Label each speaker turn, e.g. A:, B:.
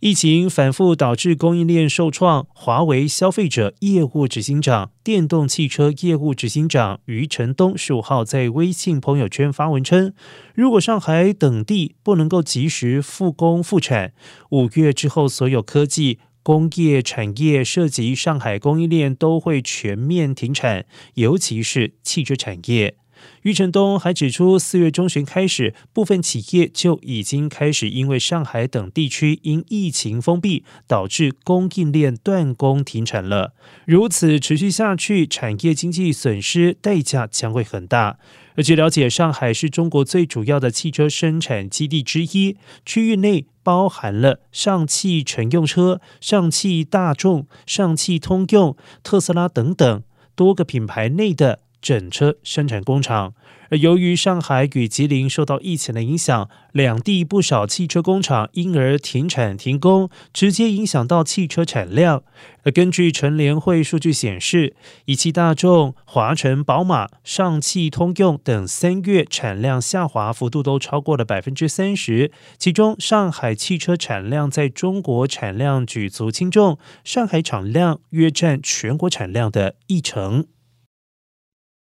A: 疫情反复导致供应链受创，华为消费者业务执行长、电动汽车业务执行长余承东十五号在微信朋友圈发文称，如果上海等地不能够及时复工复产，五月之后所有科技工业产业涉及上海供应链都会全面停产，尤其是汽车产业。余承东还指出，四月中旬开始，部分企业就已经开始因为上海等地区因疫情封闭，导致供应链断供停产了。如此持续下去，产业经济损失代价将会很大。而据了解，上海是中国最主要的汽车生产基地之一，区域内包含了上汽乘用车、上汽大众、上汽通用、特斯拉等等多个品牌内的。整车生产工厂，而由于上海与吉林受到疫情的影响，两地不少汽车工厂因而停产停工，直接影响到汽车产量。而根据乘联会数据显示，一汽大众、华晨宝马、上汽通用等三月产量下滑幅度都超过了百分之三十，其中上海汽车产量在中国产量举足轻重，上海产量约占全国产量的一成。